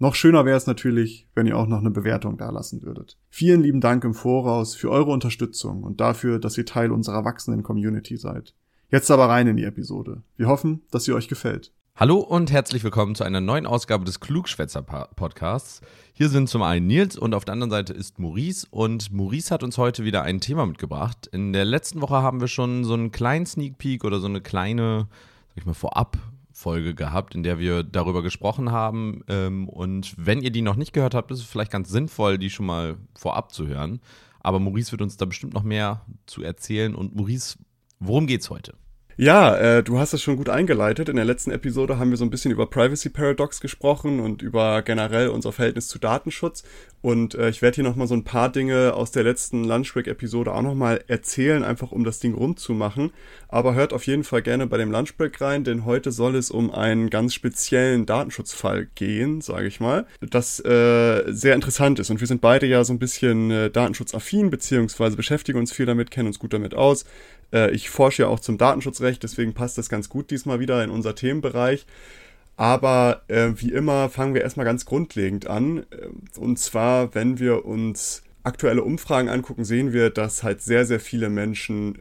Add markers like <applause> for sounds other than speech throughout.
Noch schöner wäre es natürlich, wenn ihr auch noch eine Bewertung dalassen würdet. Vielen lieben Dank im Voraus für eure Unterstützung und dafür, dass ihr Teil unserer wachsenden Community seid. Jetzt aber rein in die Episode. Wir hoffen, dass sie euch gefällt. Hallo und herzlich willkommen zu einer neuen Ausgabe des Klugschwätzer Podcasts. Hier sind zum einen Nils und auf der anderen Seite ist Maurice und Maurice hat uns heute wieder ein Thema mitgebracht. In der letzten Woche haben wir schon so einen kleinen Sneak Peek oder so eine kleine, sag ich mal, vorab Folge gehabt, in der wir darüber gesprochen haben. Ähm, und wenn ihr die noch nicht gehört habt, ist es vielleicht ganz sinnvoll, die schon mal vorab zu hören. Aber Maurice wird uns da bestimmt noch mehr zu erzählen. Und Maurice, worum geht's heute? Ja, äh, du hast es schon gut eingeleitet. In der letzten Episode haben wir so ein bisschen über Privacy Paradox gesprochen und über generell unser Verhältnis zu Datenschutz. Und äh, ich werde hier nochmal so ein paar Dinge aus der letzten Lunchbreak-Episode auch nochmal erzählen, einfach um das Ding rund zu machen. Aber hört auf jeden Fall gerne bei dem Lunchbreak rein, denn heute soll es um einen ganz speziellen Datenschutzfall gehen, sage ich mal, das äh, sehr interessant ist. Und wir sind beide ja so ein bisschen äh, datenschutzaffin, beziehungsweise beschäftigen uns viel damit, kennen uns gut damit aus. Äh, ich forsche ja auch zum Datenschutzrecht, deswegen passt das ganz gut diesmal wieder in unser Themenbereich. Aber äh, wie immer fangen wir erstmal ganz grundlegend an. Äh, und zwar, wenn wir uns aktuelle Umfragen angucken, sehen wir, dass halt sehr, sehr viele Menschen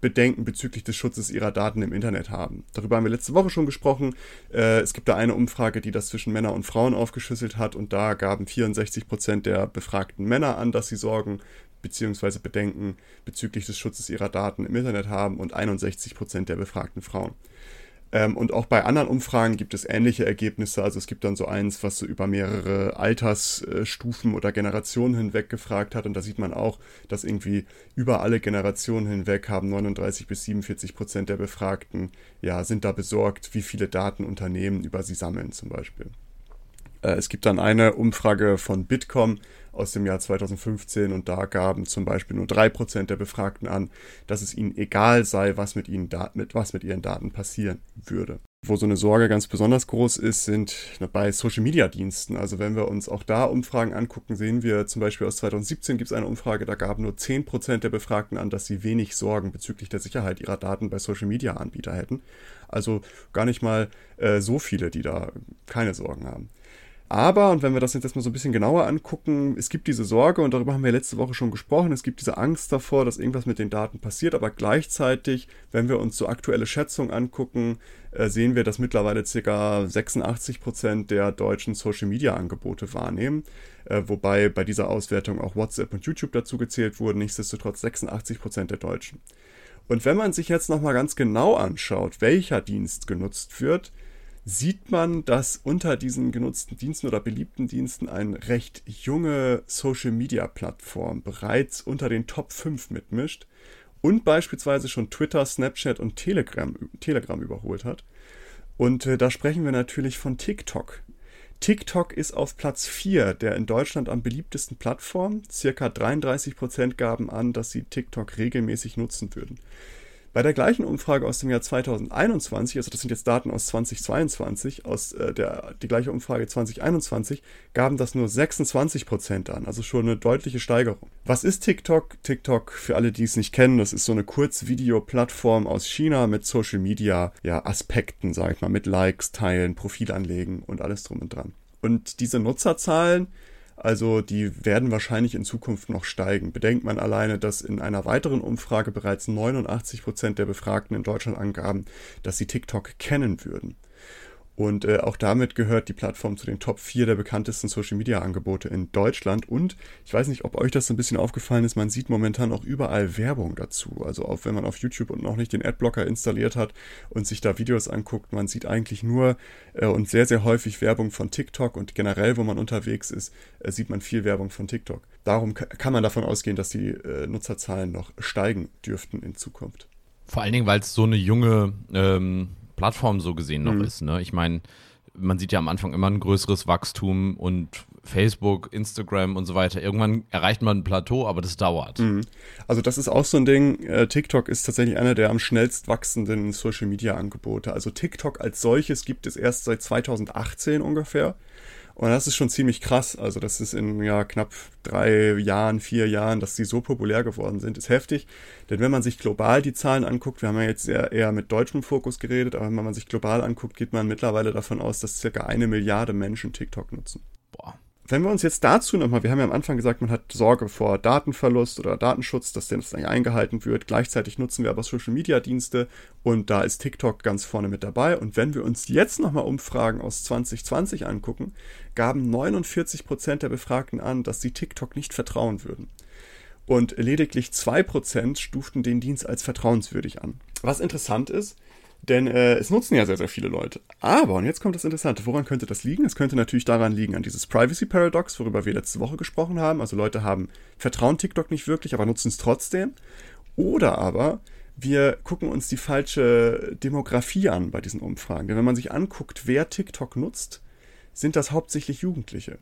Bedenken bezüglich des Schutzes ihrer Daten im Internet haben. Darüber haben wir letzte Woche schon gesprochen. Äh, es gibt da eine Umfrage, die das zwischen Männern und Frauen aufgeschlüsselt hat und da gaben 64 Prozent der befragten Männer an, dass sie Sorgen bzw. Bedenken bezüglich des Schutzes ihrer Daten im Internet haben und 61 Prozent der befragten Frauen. Ähm, und auch bei anderen Umfragen gibt es ähnliche Ergebnisse. Also es gibt dann so eins, was so über mehrere Altersstufen oder Generationen hinweg gefragt hat. Und da sieht man auch, dass irgendwie über alle Generationen hinweg haben 39 bis 47 Prozent der Befragten, ja, sind da besorgt, wie viele Daten Unternehmen über sie sammeln zum Beispiel. Äh, es gibt dann eine Umfrage von Bitkom, aus dem Jahr 2015 und da gaben zum Beispiel nur drei Prozent der Befragten an, dass es ihnen egal sei, was mit, ihnen mit, was mit ihren Daten passieren würde. Wo so eine Sorge ganz besonders groß ist, sind bei Social-Media-Diensten. Also wenn wir uns auch da Umfragen angucken, sehen wir zum Beispiel aus 2017 gibt es eine Umfrage, da gaben nur 10% der Befragten an, dass sie wenig Sorgen bezüglich der Sicherheit ihrer Daten bei Social-Media-Anbieter hätten. Also gar nicht mal äh, so viele, die da keine Sorgen haben. Aber, und wenn wir das jetzt mal so ein bisschen genauer angucken, es gibt diese Sorge, und darüber haben wir letzte Woche schon gesprochen, es gibt diese Angst davor, dass irgendwas mit den Daten passiert, aber gleichzeitig, wenn wir uns so aktuelle Schätzungen angucken, äh, sehen wir, dass mittlerweile ca. 86 Prozent der deutschen Social-Media-Angebote wahrnehmen, äh, wobei bei dieser Auswertung auch WhatsApp und YouTube dazu gezählt wurden, nichtsdestotrotz 86 Prozent der Deutschen. Und wenn man sich jetzt nochmal ganz genau anschaut, welcher Dienst genutzt wird, sieht man, dass unter diesen genutzten Diensten oder beliebten Diensten eine recht junge Social-Media-Plattform bereits unter den Top 5 mitmischt und beispielsweise schon Twitter, Snapchat und Telegram, Telegram überholt hat. Und äh, da sprechen wir natürlich von TikTok. TikTok ist auf Platz 4 der in Deutschland am beliebtesten Plattform. Circa 33% gaben an, dass sie TikTok regelmäßig nutzen würden. Bei der gleichen Umfrage aus dem Jahr 2021, also das sind jetzt Daten aus 2022, aus äh, der die gleiche Umfrage 2021, gaben das nur 26 Prozent an, also schon eine deutliche Steigerung. Was ist TikTok? TikTok, für alle, die es nicht kennen, das ist so eine Kurzvideo-Plattform aus China mit Social Media, ja, Aspekten, sag ich mal, mit Likes, Teilen, Profilanlegen und alles drum und dran. Und diese Nutzerzahlen, also die werden wahrscheinlich in Zukunft noch steigen. Bedenkt man alleine, dass in einer weiteren Umfrage bereits 89 Prozent der Befragten in Deutschland angaben, dass sie TikTok kennen würden. Und äh, auch damit gehört die Plattform zu den Top 4 der bekanntesten Social-Media-Angebote in Deutschland. Und ich weiß nicht, ob euch das so ein bisschen aufgefallen ist, man sieht momentan auch überall Werbung dazu. Also auch wenn man auf YouTube und noch nicht den Adblocker installiert hat und sich da Videos anguckt, man sieht eigentlich nur äh, und sehr, sehr häufig Werbung von TikTok und generell, wo man unterwegs ist, äh, sieht man viel Werbung von TikTok. Darum kann man davon ausgehen, dass die äh, Nutzerzahlen noch steigen dürften in Zukunft. Vor allen Dingen, weil es so eine junge ähm Plattform so gesehen noch mhm. ist. Ne? Ich meine, man sieht ja am Anfang immer ein größeres Wachstum und Facebook, Instagram und so weiter. Irgendwann erreicht man ein Plateau, aber das dauert. Mhm. Also das ist auch so ein Ding. Äh, TikTok ist tatsächlich einer der am schnellst wachsenden Social-Media-Angebote. Also TikTok als solches gibt es erst seit 2018 ungefähr. Und das ist schon ziemlich krass. Also, das ist in ja, knapp drei Jahren, vier Jahren, dass sie so populär geworden sind, ist heftig. Denn wenn man sich global die Zahlen anguckt, wir haben ja jetzt eher, eher mit deutschem Fokus geredet, aber wenn man sich global anguckt, geht man mittlerweile davon aus, dass circa eine Milliarde Menschen TikTok nutzen. Boah wenn wir uns jetzt dazu nochmal, wir haben ja am Anfang gesagt, man hat Sorge vor Datenverlust oder Datenschutz, dass das nicht eingehalten wird. Gleichzeitig nutzen wir aber Social Media Dienste und da ist TikTok ganz vorne mit dabei. Und wenn wir uns jetzt nochmal Umfragen aus 2020 angucken, gaben 49 Prozent der Befragten an, dass sie TikTok nicht vertrauen würden. Und lediglich 2% stuften den Dienst als vertrauenswürdig an. Was interessant ist, denn äh, es nutzen ja sehr, sehr viele Leute. Aber, und jetzt kommt das Interessante, woran könnte das liegen? Es könnte natürlich daran liegen, an dieses Privacy Paradox, worüber wir letzte Woche gesprochen haben. Also Leute haben vertrauen TikTok nicht wirklich, aber nutzen es trotzdem. Oder aber wir gucken uns die falsche Demografie an bei diesen Umfragen. Denn wenn man sich anguckt, wer TikTok nutzt, sind das hauptsächlich Jugendliche.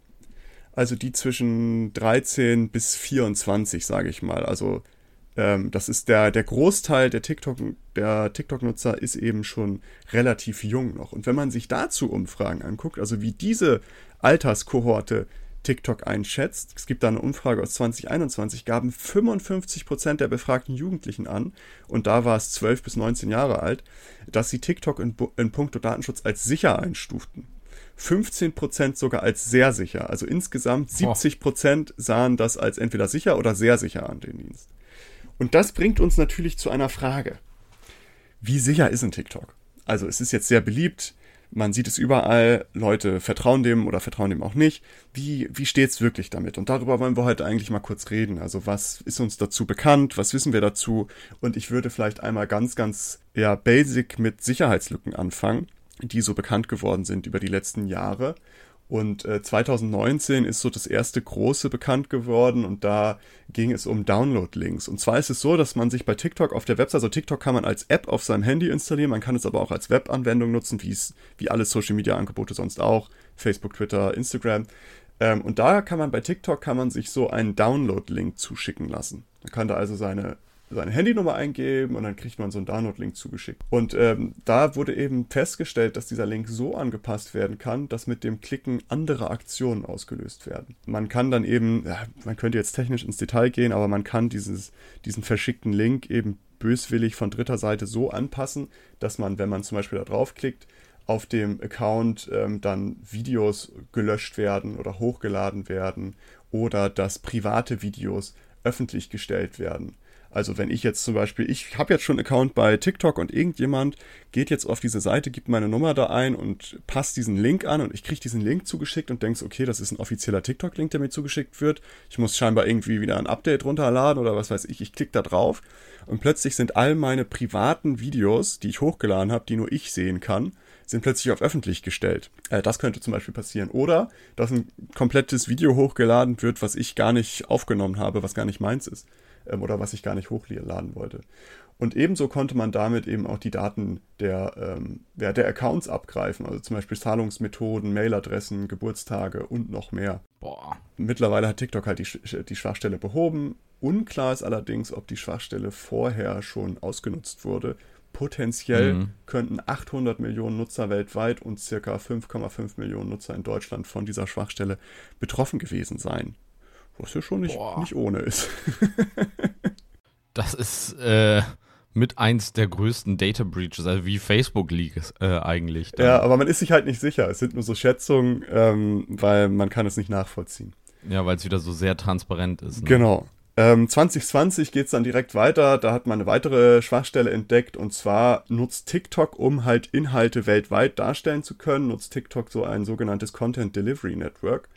Also die zwischen 13 bis 24, sage ich mal. Also ähm, das ist der, der Großteil der TikTok, der TikTok-Nutzer ist eben schon relativ jung noch. Und wenn man sich dazu Umfragen anguckt, also wie diese Alterskohorte TikTok einschätzt, es gibt da eine Umfrage aus 2021, gaben 55% der befragten Jugendlichen an, und da war es 12 bis 19 Jahre alt, dass sie TikTok in, in puncto Datenschutz als sicher einstuften. 15% sogar als sehr sicher. Also insgesamt 70% sahen das als entweder sicher oder sehr sicher an, den Dienst. Und das bringt uns natürlich zu einer Frage. Wie sicher ist ein TikTok? Also es ist jetzt sehr beliebt, man sieht es überall, Leute vertrauen dem oder vertrauen dem auch nicht. Wie, wie steht's wirklich damit? Und darüber wollen wir heute eigentlich mal kurz reden. Also was ist uns dazu bekannt? Was wissen wir dazu? Und ich würde vielleicht einmal ganz, ganz ja, basic mit Sicherheitslücken anfangen, die so bekannt geworden sind über die letzten Jahre und äh, 2019 ist so das erste große bekannt geworden und da ging es um Download-Links. Und zwar ist es so, dass man sich bei TikTok auf der Website, also TikTok kann man als App auf seinem Handy installieren, man kann es aber auch als Webanwendung nutzen, wie alle Social-Media-Angebote sonst auch, Facebook, Twitter, Instagram. Ähm, und da kann man bei TikTok kann man sich so einen Download-Link zuschicken lassen. Man kann da also seine seine Handynummer eingeben und dann kriegt man so einen Download-Link zugeschickt. Und ähm, da wurde eben festgestellt, dass dieser Link so angepasst werden kann, dass mit dem Klicken andere Aktionen ausgelöst werden. Man kann dann eben, ja, man könnte jetzt technisch ins Detail gehen, aber man kann dieses, diesen verschickten Link eben böswillig von dritter Seite so anpassen, dass man, wenn man zum Beispiel da draufklickt, auf dem Account ähm, dann Videos gelöscht werden oder hochgeladen werden oder dass private Videos öffentlich gestellt werden. Also wenn ich jetzt zum Beispiel, ich habe jetzt schon einen Account bei TikTok und irgendjemand geht jetzt auf diese Seite, gibt meine Nummer da ein und passt diesen Link an und ich kriege diesen Link zugeschickt und denkst, okay, das ist ein offizieller TikTok-Link, der mir zugeschickt wird. Ich muss scheinbar irgendwie wieder ein Update runterladen oder was weiß ich. Ich klicke da drauf und plötzlich sind all meine privaten Videos, die ich hochgeladen habe, die nur ich sehen kann, sind plötzlich auf öffentlich gestellt. Äh, das könnte zum Beispiel passieren. Oder, dass ein komplettes Video hochgeladen wird, was ich gar nicht aufgenommen habe, was gar nicht meins ist ähm, oder was ich gar nicht hochladen wollte. Und ebenso konnte man damit eben auch die Daten der, ähm, ja, der Accounts abgreifen, also zum Beispiel Zahlungsmethoden, Mailadressen, Geburtstage und noch mehr. Boah. Mittlerweile hat TikTok halt die, die Schwachstelle behoben. Unklar ist allerdings, ob die Schwachstelle vorher schon ausgenutzt wurde. Potenziell mhm. könnten 800 Millionen Nutzer weltweit und circa 5,5 Millionen Nutzer in Deutschland von dieser Schwachstelle betroffen gewesen sein. Was ja schon nicht, nicht ohne ist. <laughs> das ist äh, mit eins der größten Data Breaches, also wie Facebook Leaks äh, eigentlich. Dann. Ja, aber man ist sich halt nicht sicher. Es sind nur so Schätzungen, ähm, weil man kann es nicht nachvollziehen. Ja, weil es wieder so sehr transparent ist. Ne? Genau. Ähm, 2020 geht es dann direkt weiter. Da hat man eine weitere Schwachstelle entdeckt und zwar nutzt TikTok, um halt Inhalte weltweit darstellen zu können, nutzt TikTok so ein sogenanntes Content Delivery Network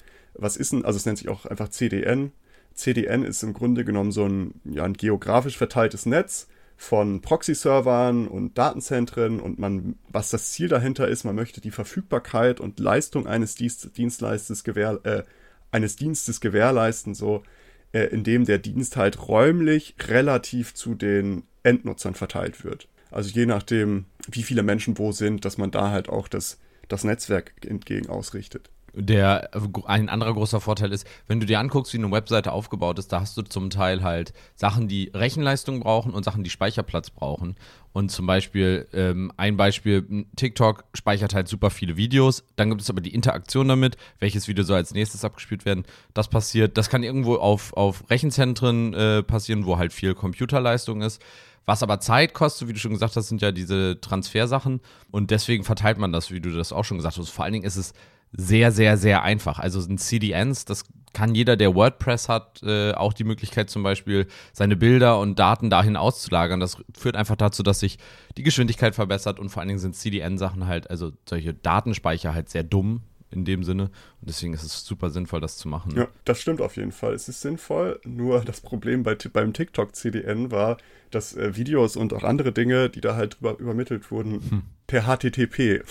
was ist denn, also es nennt sich auch einfach CDN. CDN ist im Grunde genommen so ein, ja, ein geografisch verteiltes Netz von Proxy-Servern und Datenzentren und man, was das Ziel dahinter ist, man möchte die Verfügbarkeit und Leistung eines Dienst, Dienstleistes gewähr, äh, eines Dienstes gewährleisten, so äh, indem der Dienst halt räumlich relativ zu den Endnutzern verteilt wird. Also je nachdem, wie viele Menschen wo sind, dass man da halt auch das, das Netzwerk entgegen ausrichtet. Der, ein anderer großer Vorteil ist, wenn du dir anguckst, wie eine Webseite aufgebaut ist, da hast du zum Teil halt Sachen, die Rechenleistung brauchen und Sachen, die Speicherplatz brauchen. Und zum Beispiel, ähm, ein Beispiel, TikTok speichert halt super viele Videos. Dann gibt es aber die Interaktion damit, welches Video soll als nächstes abgespielt werden. Das passiert, das kann irgendwo auf, auf Rechenzentren äh, passieren, wo halt viel Computerleistung ist. Was aber Zeit kostet, wie du schon gesagt hast, sind ja diese Transfersachen. Und deswegen verteilt man das, wie du das auch schon gesagt hast. Vor allen Dingen ist es sehr, sehr, sehr einfach. Also sind CDNs, das kann jeder, der WordPress hat, äh, auch die Möglichkeit zum Beispiel seine Bilder und Daten dahin auszulagern. Das führt einfach dazu, dass sich die Geschwindigkeit verbessert und vor allen Dingen sind CDN-Sachen halt, also solche Datenspeicher halt sehr dumm in dem Sinne. Und deswegen ist es super sinnvoll, das zu machen. Ja, das stimmt auf jeden Fall. Es ist sinnvoll, nur das Problem bei, beim TikTok-CDN war, dass äh, Videos und auch andere Dinge, die da halt drüber übermittelt wurden, hm. per HTTP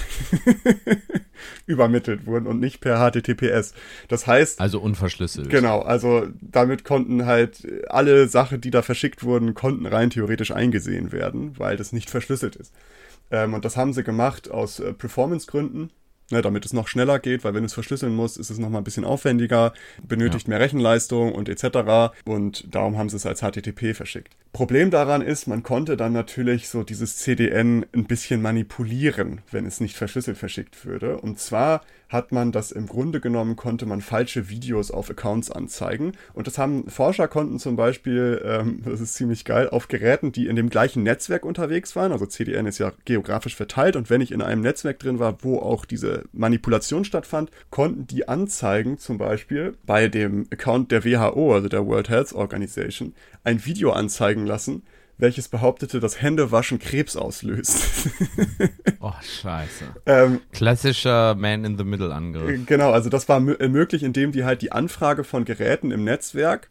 <laughs> übermittelt wurden und nicht per HTTPS. Das heißt. Also unverschlüsselt. Genau, also damit konnten halt alle Sachen, die da verschickt wurden, konnten rein theoretisch eingesehen werden, weil das nicht verschlüsselt ist. Ähm, und das haben sie gemacht aus äh, Performance-Gründen ne, damit es noch schneller geht, weil wenn du es verschlüsseln musst, ist es nochmal ein bisschen aufwendiger, benötigt ja. mehr Rechenleistung und etc. Und darum haben sie es als HTTP verschickt. Problem daran ist, man konnte dann natürlich so dieses CDN ein bisschen manipulieren, wenn es nicht verschlüsselt verschickt würde. Und zwar hat man das im Grunde genommen, konnte man falsche Videos auf Accounts anzeigen. Und das haben Forscher konnten zum Beispiel, ähm, <laughs> das ist ziemlich geil, auf Geräten, die in dem gleichen Netzwerk unterwegs waren, also CDN ist ja geografisch verteilt und wenn ich in einem Netzwerk drin war, wo auch diese Manipulation stattfand, konnten die anzeigen, zum Beispiel bei dem Account der WHO, also der World Health Organization, ein Video anzeigen lassen, welches behauptete, dass Händewaschen Krebs auslöst. <laughs> oh, scheiße. Ähm, Klassischer Man-in-the-Middle-Angriff. Genau, also das war möglich, indem die halt die Anfrage von Geräten im Netzwerk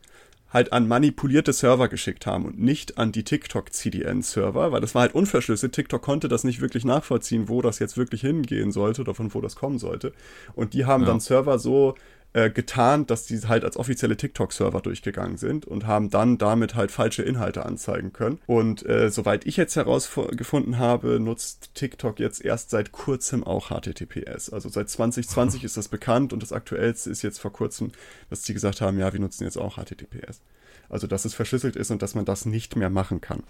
halt an manipulierte Server geschickt haben und nicht an die TikTok-CDN-Server, weil das war halt unverschlüsselt. TikTok konnte das nicht wirklich nachvollziehen, wo das jetzt wirklich hingehen sollte oder von wo das kommen sollte. Und die haben ja. dann Server so äh, getarnt, dass die halt als offizielle TikTok-Server durchgegangen sind und haben dann damit halt falsche Inhalte anzeigen können. Und äh, soweit ich jetzt herausgefunden habe, nutzt TikTok jetzt erst seit kurzem auch HTTPS. Also seit 2020 <laughs> ist das bekannt und das aktuellste ist jetzt vor kurzem, dass sie gesagt haben, ja, wir nutzen jetzt auch HTTPS. Also dass es verschlüsselt ist und dass man das nicht mehr machen kann.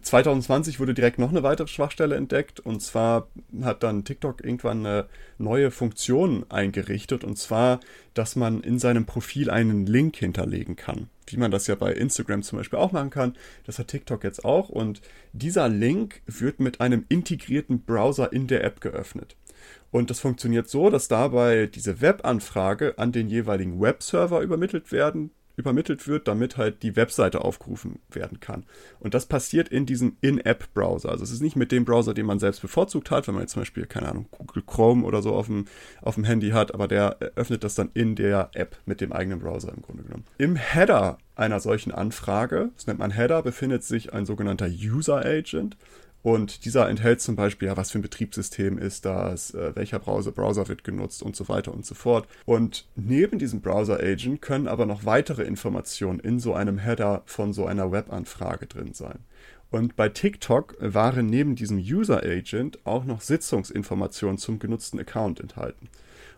2020 wurde direkt noch eine weitere Schwachstelle entdeckt und zwar hat dann TikTok irgendwann eine neue Funktion eingerichtet und zwar, dass man in seinem Profil einen Link hinterlegen kann. Wie man das ja bei Instagram zum Beispiel auch machen kann. Das hat TikTok jetzt auch und dieser Link wird mit einem integrierten Browser in der App geöffnet. Und das funktioniert so, dass dabei diese Webanfrage an den jeweiligen Webserver übermittelt werden übermittelt wird, damit halt die Webseite aufgerufen werden kann. Und das passiert in diesem In-App-Browser. Also es ist nicht mit dem Browser, den man selbst bevorzugt hat, wenn man jetzt zum Beispiel, keine Ahnung, Google Chrome oder so auf dem, auf dem Handy hat, aber der öffnet das dann in der App mit dem eigenen Browser im Grunde genommen. Im Header einer solchen Anfrage, das nennt man Header, befindet sich ein sogenannter User Agent. Und dieser enthält zum Beispiel, ja, was für ein Betriebssystem ist das, äh, welcher Browser, Browser wird genutzt und so weiter und so fort. Und neben diesem Browser-Agent können aber noch weitere Informationen in so einem Header von so einer Webanfrage drin sein. Und bei TikTok waren neben diesem User-Agent auch noch Sitzungsinformationen zum genutzten Account enthalten.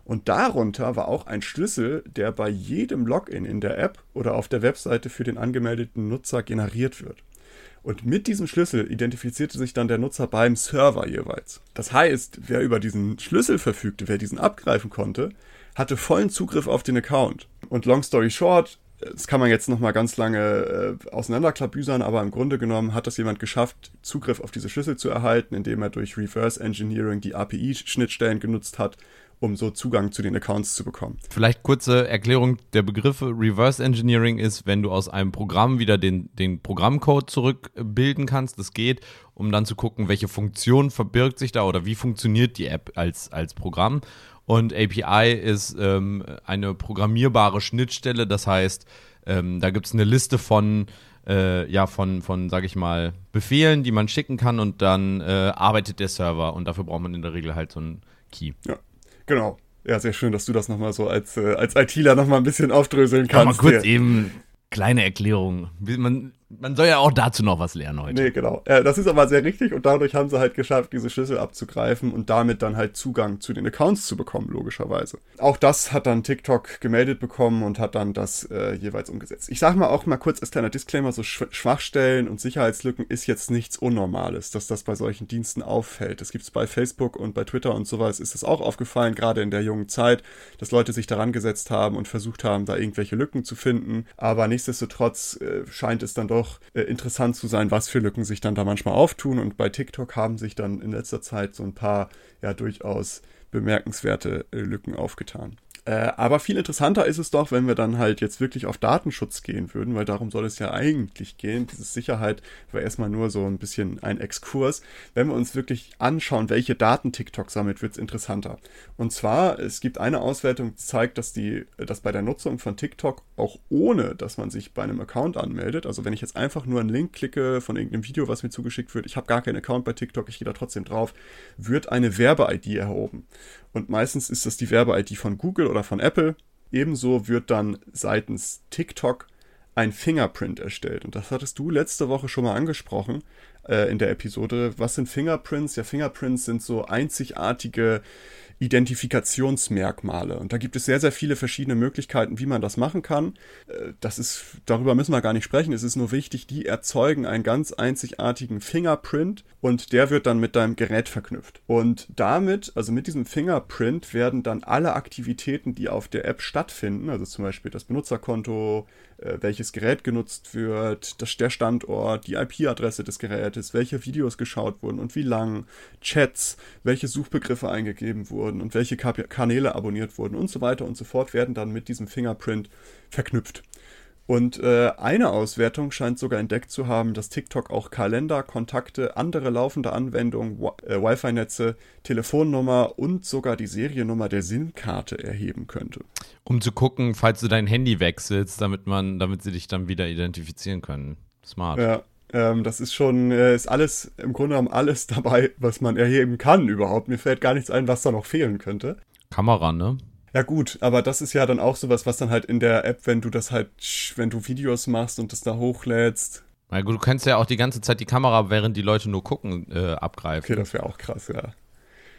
Und darunter war auch ein Schlüssel, der bei jedem Login in der App oder auf der Webseite für den angemeldeten Nutzer generiert wird. Und mit diesem Schlüssel identifizierte sich dann der Nutzer beim Server jeweils. Das heißt, wer über diesen Schlüssel verfügte, wer diesen abgreifen konnte, hatte vollen Zugriff auf den Account. Und long story short, das kann man jetzt nochmal ganz lange äh, auseinanderklabüsern, aber im Grunde genommen hat das jemand geschafft, Zugriff auf diese Schlüssel zu erhalten, indem er durch Reverse Engineering die API-Schnittstellen genutzt hat um so Zugang zu den Accounts zu bekommen. Vielleicht kurze Erklärung der Begriffe. Reverse Engineering ist, wenn du aus einem Programm wieder den, den Programmcode zurückbilden kannst. Das geht, um dann zu gucken, welche Funktion verbirgt sich da oder wie funktioniert die App als, als Programm. Und API ist ähm, eine programmierbare Schnittstelle. Das heißt, ähm, da gibt es eine Liste von äh, ja, von, von, sag ich mal, Befehlen, die man schicken kann und dann äh, arbeitet der Server und dafür braucht man in der Regel halt so einen Key. Ja. Genau. Ja, sehr schön, dass du das nochmal so als, äh, als ITler nochmal ein bisschen aufdröseln kannst. Ja, mal kurz hier. eben kleine Erklärung. Man, Man soll ja auch dazu noch was lernen heute. Nee, genau. Äh, das ist aber sehr richtig und dadurch haben sie halt geschafft, diese Schlüssel abzugreifen und damit dann halt Zugang zu den Accounts zu bekommen, logischerweise. Auch das hat dann TikTok gemeldet bekommen und hat dann das äh, jeweils umgesetzt. Ich sage mal auch mal kurz als kleiner Disclaimer, so Schwachstellen und Sicherheitslücken ist jetzt nichts Unnormales, dass das bei solchen Diensten auffällt. Das gibt es bei Facebook und bei Twitter und sowas ist es auch aufgefallen, gerade in der jungen Zeit, dass Leute sich daran gesetzt haben und versucht haben, da irgendwelche Lücken zu finden. Aber nichtsdestotrotz äh, scheint es dann doch äh, interessant zu sein, was für Lücken sich dann da manchmal auftun. Und bei TikTok haben sich dann in letzter Zeit so ein paar ja durchaus bemerkenswerte äh, Lücken aufgetan. Äh, aber viel interessanter ist es doch, wenn wir dann halt jetzt wirklich auf Datenschutz gehen würden, weil darum soll es ja eigentlich gehen. Diese Sicherheit war erstmal nur so ein bisschen ein Exkurs. Wenn wir uns wirklich anschauen, welche Daten TikTok sammelt, wird es interessanter. Und zwar, es gibt eine Auswertung, die zeigt, dass die, dass bei der Nutzung von TikTok auch ohne, dass man sich bei einem Account anmeldet, also wenn ich jetzt einfach nur einen Link klicke von irgendeinem Video, was mir zugeschickt wird, ich habe gar keinen Account bei TikTok, ich gehe da trotzdem drauf, wird eine Werbe-ID erhoben. Und meistens ist das die Werbe-ID von Google oder von Apple. Ebenso wird dann seitens TikTok ein Fingerprint erstellt. Und das hattest du letzte Woche schon mal angesprochen äh, in der Episode. Was sind Fingerprints? Ja, Fingerprints sind so einzigartige Identifikationsmerkmale. Und da gibt es sehr, sehr viele verschiedene Möglichkeiten, wie man das machen kann. Äh, das ist, darüber müssen wir gar nicht sprechen. Es ist nur wichtig, die erzeugen einen ganz einzigartigen Fingerprint und der wird dann mit deinem Gerät verknüpft. Und damit, also mit diesem Fingerprint, werden dann alle Aktivitäten, die auf der App stattfinden, also zum Beispiel das Benutzerkonto, welches Gerät genutzt wird, das, der Standort, die IP-Adresse des Gerätes, welche Videos geschaut wurden und wie lang, Chats, welche Suchbegriffe eingegeben wurden und welche Kanäle abonniert wurden und so weiter und so fort, werden dann mit diesem Fingerprint verknüpft. Und äh, eine Auswertung scheint sogar entdeckt zu haben, dass TikTok auch Kalender, Kontakte, andere laufende Anwendungen, äh, Wi-Fi-Netze, Telefonnummer und sogar die Seriennummer der SIM-Karte erheben könnte. Um zu gucken, falls du dein Handy wechselst, damit man, damit sie dich dann wieder identifizieren können. Smart. Ja, ähm, das ist schon, äh, ist alles, im Grunde genommen alles dabei, was man erheben kann überhaupt. Mir fällt gar nichts ein, was da noch fehlen könnte. Kamera, ne? Ja gut, aber das ist ja dann auch sowas, was dann halt in der App, wenn du das halt, wenn du Videos machst und das da hochlädst. Na gut, du kannst ja auch die ganze Zeit die Kamera, während die Leute nur gucken, äh, abgreifen. Okay, das wäre auch krass, ja.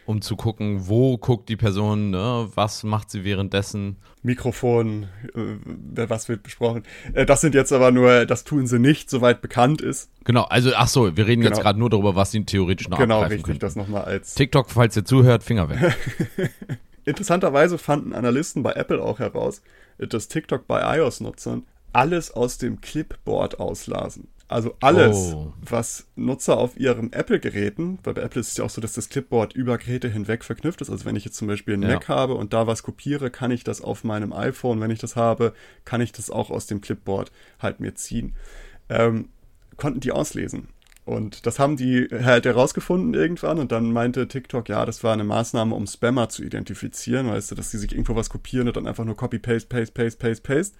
Um zu gucken, wo guckt die Person, ne? was macht sie währenddessen. Mikrofon, äh, was wird besprochen. Äh, das sind jetzt aber nur, das tun sie nicht, soweit bekannt ist. Genau, also ach so, wir reden genau. jetzt gerade nur darüber, was sie theoretisch noch genau, Genau, richtig, das nochmal als... TikTok, falls ihr zuhört, Finger weg. <laughs> Interessanterweise fanden Analysten bei Apple auch heraus, dass TikTok bei iOS-Nutzern alles aus dem Clipboard auslasen. Also alles, oh. was Nutzer auf ihren Apple-Geräten, weil bei Apple ist es ja auch so, dass das Clipboard über Geräte hinweg verknüpft ist. Also wenn ich jetzt zum Beispiel einen ja. Mac habe und da was kopiere, kann ich das auf meinem iPhone, wenn ich das habe, kann ich das auch aus dem Clipboard halt mir ziehen. Ähm, konnten die auslesen. Und das haben die halt herausgefunden irgendwann und dann meinte TikTok, ja, das war eine Maßnahme, um Spammer zu identifizieren, weißt du, dass die sich irgendwo was kopieren und dann einfach nur Copy, Paste, Paste, Paste, Paste, Paste.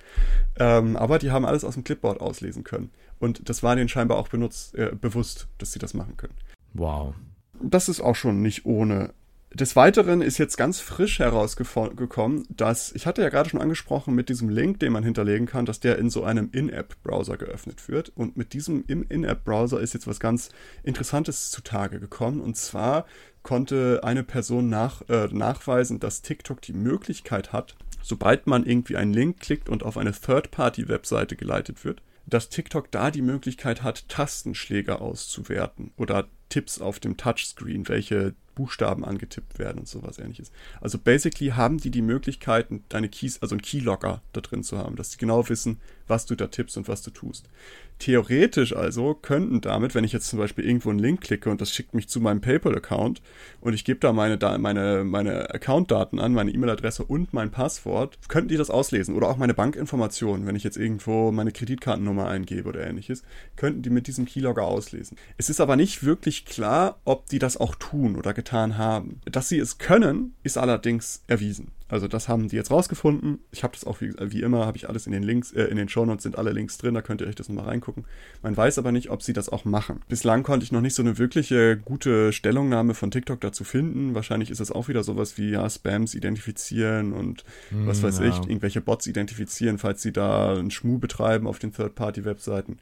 Ähm, aber die haben alles aus dem Clipboard auslesen können. Und das war denen scheinbar auch benutzt, äh, bewusst, dass sie das machen können. Wow. Das ist auch schon nicht ohne des Weiteren ist jetzt ganz frisch herausgekommen, dass, ich hatte ja gerade schon angesprochen, mit diesem Link, den man hinterlegen kann, dass der in so einem In-App-Browser geöffnet wird. Und mit diesem In-App-Browser ist jetzt was ganz Interessantes zutage gekommen. Und zwar konnte eine Person nach, äh, nachweisen, dass TikTok die Möglichkeit hat, sobald man irgendwie einen Link klickt und auf eine Third-Party-Webseite geleitet wird, dass TikTok da die Möglichkeit hat, Tastenschläge auszuwerten oder Tipps auf dem Touchscreen, welche Buchstaben angetippt werden und sowas ähnliches. Also basically haben die die Möglichkeiten, deine Keys, also ein Keylogger da drin zu haben, dass die genau wissen, was du da tippst und was du tust. Theoretisch also könnten damit, wenn ich jetzt zum Beispiel irgendwo einen Link klicke und das schickt mich zu meinem PayPal-Account und ich gebe da meine, meine, meine Account-Daten an, meine E-Mail-Adresse und mein Passwort, könnten die das auslesen. Oder auch meine Bankinformationen, wenn ich jetzt irgendwo meine Kreditkartennummer eingebe oder ähnliches, könnten die mit diesem Keylogger auslesen. Es ist aber nicht wirklich klar, ob die das auch tun oder getan haben. Dass sie es können, ist allerdings erwiesen. Also das haben die jetzt rausgefunden. Ich habe das auch wie, wie immer, habe ich alles in den Links, äh, in den Shownotes sind alle Links drin, da könnt ihr euch das nochmal reingucken. Man weiß aber nicht, ob sie das auch machen. Bislang konnte ich noch nicht so eine wirkliche gute Stellungnahme von TikTok dazu finden. Wahrscheinlich ist es auch wieder sowas wie ja, Spams identifizieren und hm, was weiß ja. ich, irgendwelche Bots identifizieren, falls sie da einen Schmuh betreiben auf den Third-Party-Webseiten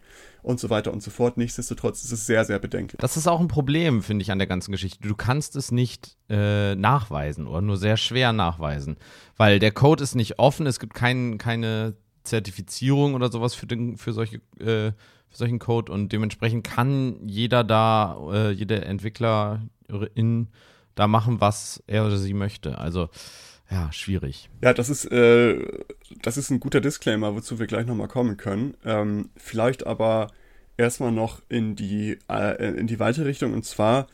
und so weiter und so fort. Nichtsdestotrotz ist es sehr, sehr bedenklich. Das ist auch ein Problem, finde ich, an der ganzen Geschichte. Du kannst es nicht äh, nachweisen oder nur sehr schwer nachweisen, weil der Code ist nicht offen, es gibt kein, keine Zertifizierung oder sowas für, den, für, solche, äh, für solchen Code und dementsprechend kann jeder da, äh, jeder Entwicklerin da machen, was er oder sie möchte. Also ja, schwierig. Ja, das ist, äh, das ist ein guter Disclaimer, wozu wir gleich nochmal kommen können. Ähm, vielleicht aber erstmal noch in die, äh, in die weite Richtung. Und zwar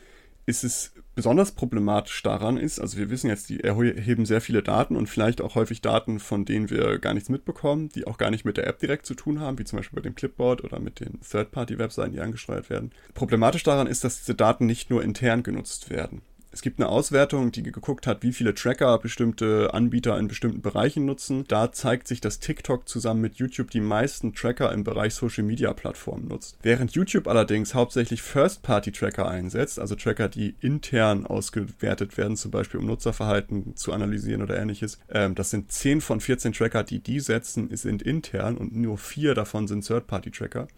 ist es besonders problematisch daran ist, also wir wissen jetzt, die erheben sehr viele Daten und vielleicht auch häufig Daten, von denen wir gar nichts mitbekommen, die auch gar nicht mit der App direkt zu tun haben, wie zum Beispiel bei dem Clipboard oder mit den Third-Party-Webseiten, die angesteuert werden. Problematisch daran ist, dass diese Daten nicht nur intern genutzt werden. Es gibt eine Auswertung, die geguckt hat, wie viele Tracker bestimmte Anbieter in bestimmten Bereichen nutzen. Da zeigt sich, dass TikTok zusammen mit YouTube die meisten Tracker im Bereich Social Media Plattformen nutzt. Während YouTube allerdings hauptsächlich First-Party-Tracker einsetzt, also Tracker, die intern ausgewertet werden, zum Beispiel um Nutzerverhalten zu analysieren oder ähnliches. Ähm, das sind 10 von 14 Tracker, die die setzen, sind intern und nur 4 davon sind Third-Party-Tracker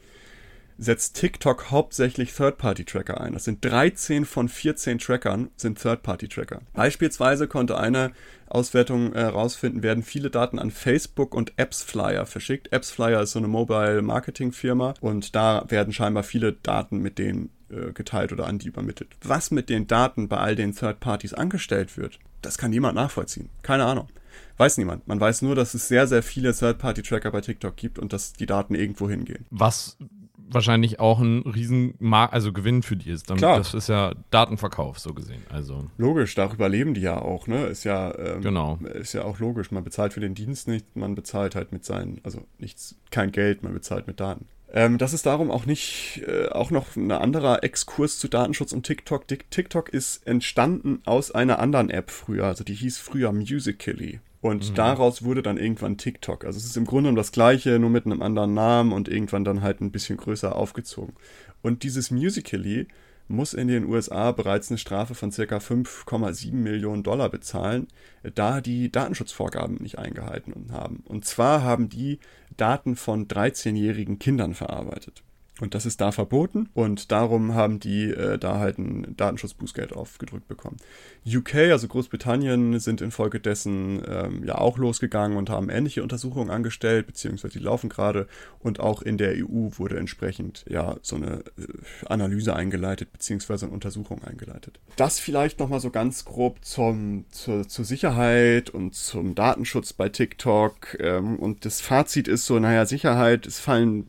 setzt TikTok hauptsächlich Third-Party-Tracker ein. Das sind 13 von 14 Trackern sind Third-Party-Tracker. Beispielsweise konnte eine Auswertung herausfinden, äh, werden viele Daten an Facebook und AppsFlyer verschickt. AppsFlyer ist so eine Mobile-Marketing-Firma und da werden scheinbar viele Daten mit denen äh, geteilt oder an die übermittelt. Was mit den Daten bei all den Third-Parties angestellt wird, das kann niemand nachvollziehen. Keine Ahnung. Weiß niemand. Man weiß nur, dass es sehr, sehr viele Third-Party-Tracker bei TikTok gibt und dass die Daten irgendwo hingehen. Was wahrscheinlich auch ein riesen Mar also Gewinn für die ist. Damit, Klar. Das ist ja Datenverkauf so gesehen. Also logisch, darüber leben die ja auch, ne? Ist ja ähm, genau. ist ja auch logisch. Man bezahlt für den Dienst nicht, man bezahlt halt mit seinen, also nichts, kein Geld, man bezahlt mit Daten. Ähm, das ist darum auch nicht, äh, auch noch ein anderer Exkurs zu Datenschutz und TikTok. TikTok ist entstanden aus einer anderen App früher, also die hieß früher Musical.ly. Und mhm. daraus wurde dann irgendwann TikTok. Also es ist im Grunde um das gleiche, nur mit einem anderen Namen und irgendwann dann halt ein bisschen größer aufgezogen. Und dieses Musical.ly muss in den USA bereits eine Strafe von circa 5,7 Millionen Dollar bezahlen, da die Datenschutzvorgaben nicht eingehalten haben. Und zwar haben die Daten von 13-jährigen Kindern verarbeitet. Und das ist da verboten und darum haben die äh, da halt ein Datenschutzbußgeld aufgedrückt bekommen. UK, also Großbritannien, sind infolgedessen ähm, ja auch losgegangen und haben ähnliche Untersuchungen angestellt, beziehungsweise die laufen gerade und auch in der EU wurde entsprechend ja so eine äh, Analyse eingeleitet, beziehungsweise eine Untersuchung eingeleitet. Das vielleicht nochmal so ganz grob zum, zur, zur Sicherheit und zum Datenschutz bei TikTok ähm, und das Fazit ist so, naja, Sicherheit, es fallen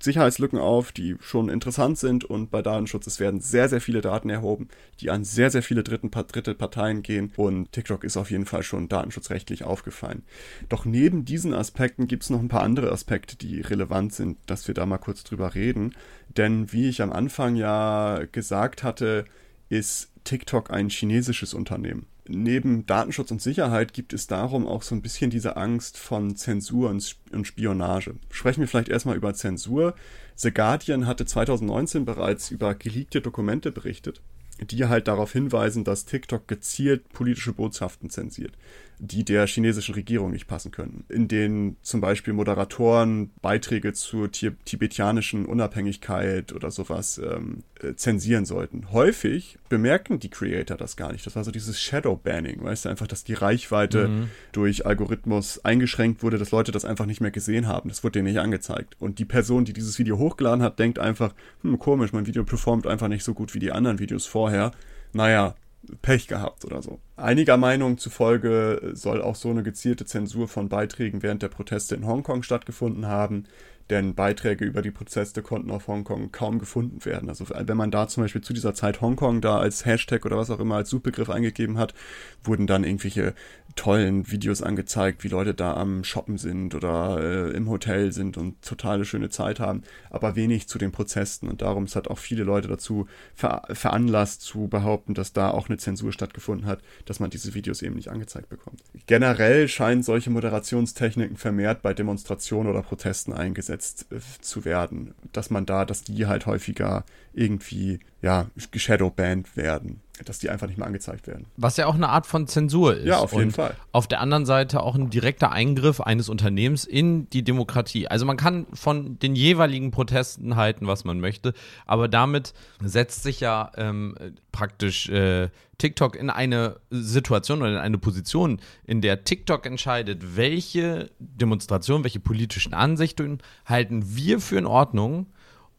Sicherheitslücken auf, die schon interessant sind und bei Datenschutz, es werden sehr, sehr viele Daten erhoben, die an sehr, sehr viele dritten, dritte Parteien gehen und TikTok ist auf jeden Fall schon datenschutzrechtlich aufgefallen. Doch neben diesen Aspekten gibt es noch ein paar andere Aspekte, die relevant sind, dass wir da mal kurz drüber reden, denn wie ich am Anfang ja gesagt hatte, ist TikTok ein chinesisches Unternehmen neben Datenschutz und Sicherheit gibt es darum auch so ein bisschen diese Angst von Zensur und Spionage. Sprechen wir vielleicht erstmal über Zensur. The Guardian hatte 2019 bereits über geleakte Dokumente berichtet, die halt darauf hinweisen, dass TikTok gezielt politische Botschaften zensiert die der chinesischen Regierung nicht passen können. In denen zum Beispiel Moderatoren Beiträge zur tibetianischen Unabhängigkeit oder sowas ähm, äh, zensieren sollten. Häufig bemerken die Creator das gar nicht. Das war so dieses Shadow-Banning, weißt du, einfach, dass die Reichweite mhm. durch Algorithmus eingeschränkt wurde, dass Leute das einfach nicht mehr gesehen haben. Das wurde denen nicht angezeigt. Und die Person, die dieses Video hochgeladen hat, denkt einfach, hm, komisch, mein Video performt einfach nicht so gut wie die anderen Videos vorher. Naja, Pech gehabt oder so. Einiger Meinung zufolge soll auch so eine gezielte Zensur von Beiträgen während der Proteste in Hongkong stattgefunden haben. Denn Beiträge über die Proteste konnten auf Hongkong kaum gefunden werden. Also wenn man da zum Beispiel zu dieser Zeit Hongkong da als Hashtag oder was auch immer als Suchbegriff eingegeben hat, wurden dann irgendwelche tollen Videos angezeigt, wie Leute da am Shoppen sind oder äh, im Hotel sind und totale schöne Zeit haben, aber wenig zu den Protesten. Und darum es hat auch viele Leute dazu ver veranlasst zu behaupten, dass da auch eine Zensur stattgefunden hat, dass man diese Videos eben nicht angezeigt bekommt. Generell scheinen solche Moderationstechniken vermehrt bei Demonstrationen oder Protesten eingesetzt äh, zu werden, dass man da, dass die halt häufiger irgendwie ja geshadowbanned werden dass die einfach nicht mehr angezeigt werden. Was ja auch eine Art von Zensur ist. Ja, auf jeden und Fall. Auf der anderen Seite auch ein direkter Eingriff eines Unternehmens in die Demokratie. Also man kann von den jeweiligen Protesten halten, was man möchte, aber damit setzt sich ja ähm, praktisch äh, TikTok in eine Situation oder in eine Position, in der TikTok entscheidet, welche Demonstrationen, welche politischen Ansichten halten wir für in Ordnung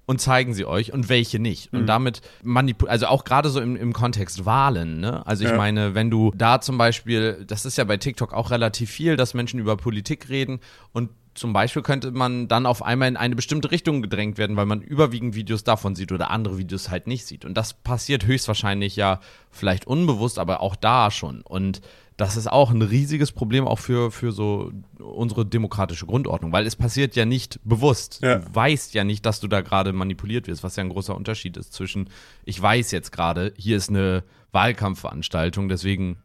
und zeigen sie euch und welche nicht. Und mhm. damit manipulieren, also auch gerade so im, im Kontext Wahlen, ne? Also ich ja. meine, wenn du da zum Beispiel, das ist ja bei TikTok auch relativ viel, dass Menschen über Politik reden und zum Beispiel könnte man dann auf einmal in eine bestimmte Richtung gedrängt werden, weil man überwiegend Videos davon sieht oder andere Videos halt nicht sieht. Und das passiert höchstwahrscheinlich ja vielleicht unbewusst, aber auch da schon. Und das ist auch ein riesiges Problem auch für, für so unsere demokratische Grundordnung, weil es passiert ja nicht bewusst. Ja. Du weißt ja nicht, dass du da gerade manipuliert wirst, was ja ein großer Unterschied ist zwischen, ich weiß jetzt gerade, hier ist eine Wahlkampfveranstaltung, deswegen,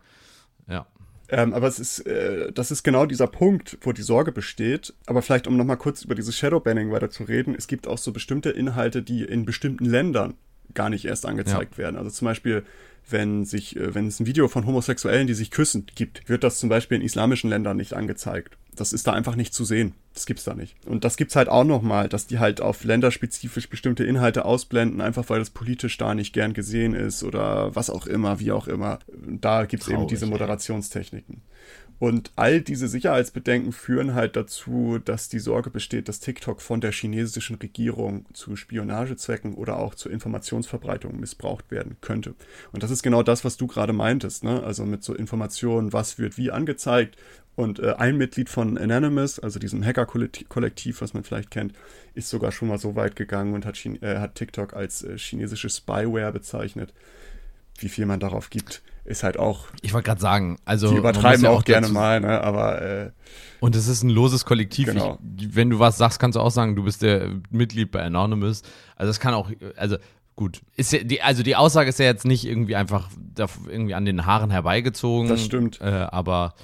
ja. Ähm, aber es ist, äh, das ist genau dieser Punkt, wo die Sorge besteht. Aber vielleicht, um nochmal kurz über dieses Shadowbanning weiter zu reden, es gibt auch so bestimmte Inhalte, die in bestimmten Ländern gar nicht erst angezeigt ja. werden. Also zum Beispiel wenn sich, äh, wenn es ein Video von Homosexuellen, die sich küssen, gibt, wird das zum Beispiel in islamischen Ländern nicht angezeigt. Das ist da einfach nicht zu sehen. Das gibt's da nicht. Und das gibt's halt auch nochmal, dass die halt auf länderspezifisch bestimmte Inhalte ausblenden, einfach weil das politisch da nicht gern gesehen ist oder was auch immer, wie auch immer. Da gibt's Traurig, eben diese Moderationstechniken. Und all diese Sicherheitsbedenken führen halt dazu, dass die Sorge besteht, dass TikTok von der chinesischen Regierung zu Spionagezwecken oder auch zur Informationsverbreitung missbraucht werden könnte. Und das ist genau das, was du gerade meintest, ne? Also mit so Informationen, was wird wie angezeigt. Und äh, ein Mitglied von Anonymous, also diesem Hacker-Kollektiv, was man vielleicht kennt, ist sogar schon mal so weit gegangen und hat, Chine äh, hat TikTok als äh, chinesische Spyware bezeichnet. Wie viel man darauf gibt, ist halt auch. Ich wollte gerade sagen, also. Die übertreiben ja auch, auch gerne mal, ne? Aber. Äh, und es ist ein loses Kollektiv. Genau. Ich, wenn du was sagst, kannst du auch sagen, du bist der Mitglied bei Anonymous. Also das kann auch, also gut. Ist ja die, also die Aussage ist ja jetzt nicht irgendwie einfach irgendwie an den Haaren herbeigezogen. Das stimmt. Äh, aber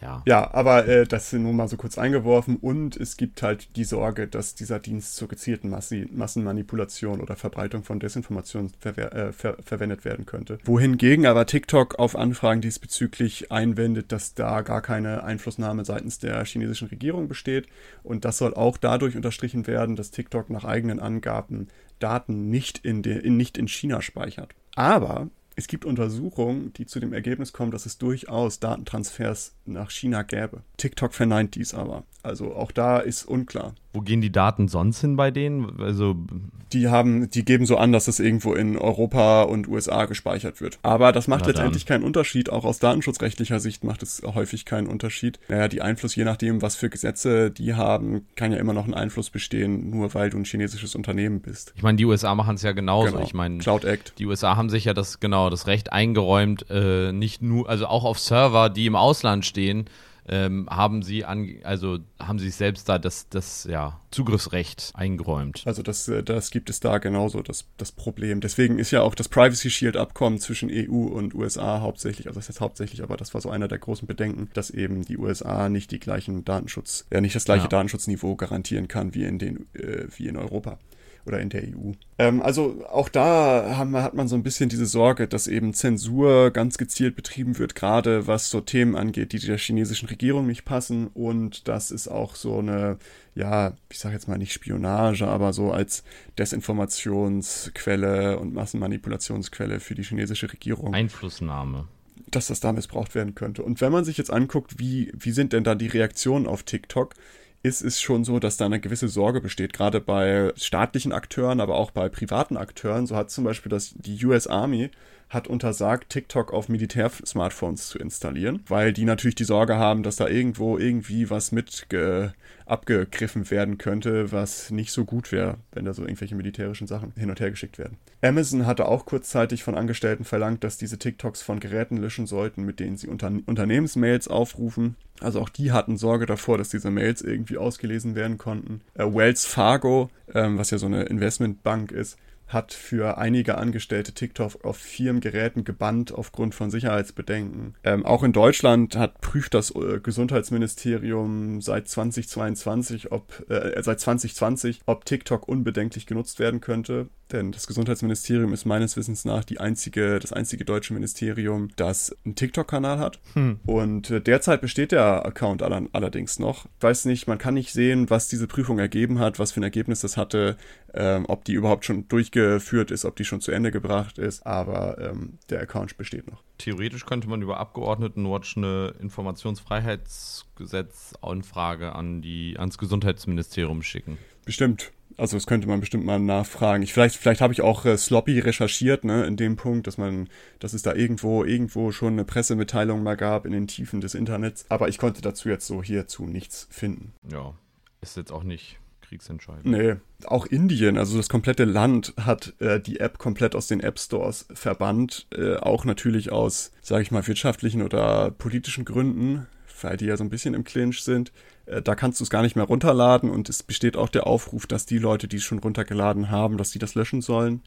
ja. Ja, aber äh, das sind nur mal so kurz eingeworfen und es gibt halt die Sorge, dass dieser Dienst zur gezielten Massi Massenmanipulation oder Verbreitung von Desinformation ver äh, ver verwendet werden könnte. Wohingegen aber TikTok auf Anfragen diesbezüglich einwendet, dass da gar keine Einflussnahme seitens der chinesischen Regierung besteht und das soll auch dadurch unterstrichen werden, dass TikTok nach eigenen Angaben Daten nicht in, in, nicht in China speichert. Aber es gibt Untersuchungen, die zu dem Ergebnis kommen, dass es durchaus Datentransfers nach China gäbe. TikTok verneint dies aber. Also auch da ist unklar. Wo gehen die Daten sonst hin bei denen? Also die haben, die geben so an, dass es irgendwo in Europa und USA gespeichert wird. Aber das macht letztendlich keinen Unterschied. Auch aus datenschutzrechtlicher Sicht macht es häufig keinen Unterschied. Naja, die Einfluss, je nachdem, was für Gesetze die haben, kann ja immer noch ein Einfluss bestehen, nur weil du ein chinesisches Unternehmen bist. Ich meine, die USA machen es ja genauso. Genau. Ich meine, Cloud Act. Die USA haben sich ja das genau das Recht eingeräumt, äh, nicht nur, also auch auf Server, die im Ausland stehen ähm, haben sie an, also haben sie selbst da das, das ja, Zugriffsrecht eingeräumt. Also das, äh, das gibt es da genauso, das, das Problem. Deswegen ist ja auch das Privacy Shield Abkommen zwischen EU und USA hauptsächlich, also das ist jetzt hauptsächlich, aber das war so einer der großen Bedenken, dass eben die USA nicht die gleichen Datenschutz, ja nicht das gleiche ja. Datenschutzniveau garantieren kann wie in den, äh, wie in Europa oder in der EU. Ähm, also auch da haben, hat man so ein bisschen diese Sorge, dass eben Zensur ganz gezielt betrieben wird, gerade was so Themen angeht, die der chinesischen Regierung nicht passen. Und das ist auch so eine, ja, ich sage jetzt mal nicht Spionage, aber so als Desinformationsquelle und Massenmanipulationsquelle für die chinesische Regierung. Einflussnahme dass das da missbraucht werden könnte. Und wenn man sich jetzt anguckt, wie, wie sind denn da die Reaktionen auf TikTok, ist es schon so, dass da eine gewisse Sorge besteht, gerade bei staatlichen Akteuren, aber auch bei privaten Akteuren. So hat zum Beispiel das, die US Army hat untersagt, TikTok auf Militär-Smartphones zu installieren, weil die natürlich die Sorge haben, dass da irgendwo irgendwie was mit abgegriffen werden könnte, was nicht so gut wäre, wenn da so irgendwelche militärischen Sachen hin und her geschickt werden. Amazon hatte auch kurzzeitig von Angestellten verlangt, dass diese TikToks von Geräten löschen sollten, mit denen sie unter Unternehmensmails aufrufen. Also auch die hatten Sorge davor, dass diese Mails irgendwie ausgelesen werden konnten. Äh, Wells Fargo, ähm, was ja so eine Investmentbank ist, hat für einige Angestellte TikTok auf Firmengeräten gebannt aufgrund von Sicherheitsbedenken. Ähm, auch in Deutschland hat prüft das äh, Gesundheitsministerium seit 2022, ob äh, seit 2020, ob TikTok unbedenklich genutzt werden könnte. Denn das Gesundheitsministerium ist meines Wissens nach die einzige, das einzige deutsche Ministerium, das einen TikTok-Kanal hat. Hm. Und äh, derzeit besteht der Account all allerdings noch. Ich weiß nicht, man kann nicht sehen, was diese Prüfung ergeben hat, was für ein Ergebnis das hatte, ähm, ob die überhaupt schon durchgeführt ist, ob die schon zu Ende gebracht ist. Aber ähm, der Account besteht noch. Theoretisch könnte man über Abgeordnetenwatch eine Informationsfreiheitsgesetz-Anfrage an die, ans Gesundheitsministerium schicken. Bestimmt. Also das könnte man bestimmt mal nachfragen. Ich, vielleicht vielleicht habe ich auch äh, sloppy recherchiert, ne, in dem Punkt, dass man, dass es da irgendwo, irgendwo schon eine Pressemitteilung mal gab in den Tiefen des Internets. Aber ich konnte dazu jetzt so hierzu nichts finden. Ja, ist jetzt auch nicht kriegsentscheidend. Nee, auch Indien, also das komplette Land hat äh, die App komplett aus den App Stores verbannt, äh, auch natürlich aus, sage ich mal, wirtschaftlichen oder politischen Gründen, weil die ja so ein bisschen im Clinch sind. Äh, da kannst du es gar nicht mehr runterladen und es besteht auch der Aufruf, dass die Leute, die es schon runtergeladen haben, dass die das löschen sollen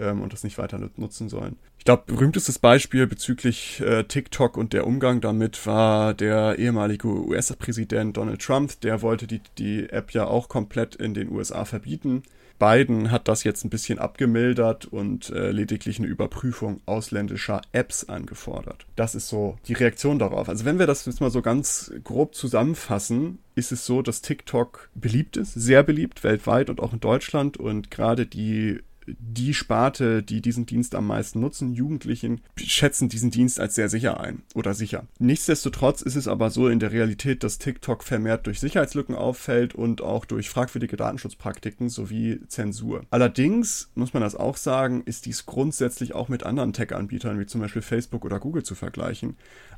ähm, und das nicht weiter nutzen sollen. Ich glaube, berühmtestes Beispiel bezüglich äh, TikTok und der Umgang damit war der ehemalige US-Präsident Donald Trump. Der wollte die, die App ja auch komplett in den USA verbieten. Biden hat das jetzt ein bisschen abgemildert und äh, lediglich eine Überprüfung ausländischer Apps angefordert. Das ist so die Reaktion darauf. Also wenn wir das jetzt mal so ganz grob zusammenfassen, ist es so, dass TikTok beliebt ist, sehr beliebt weltweit und auch in Deutschland und gerade die die Sparte, die diesen Dienst am meisten nutzen, Jugendlichen, schätzen diesen Dienst als sehr sicher ein oder sicher. Nichtsdestotrotz ist es aber so in der Realität, dass TikTok vermehrt durch Sicherheitslücken auffällt und auch durch fragwürdige Datenschutzpraktiken sowie Zensur. Allerdings, muss man das auch sagen, ist dies grundsätzlich auch mit anderen Tech-Anbietern wie zum Beispiel Facebook oder Google zu vergleichen.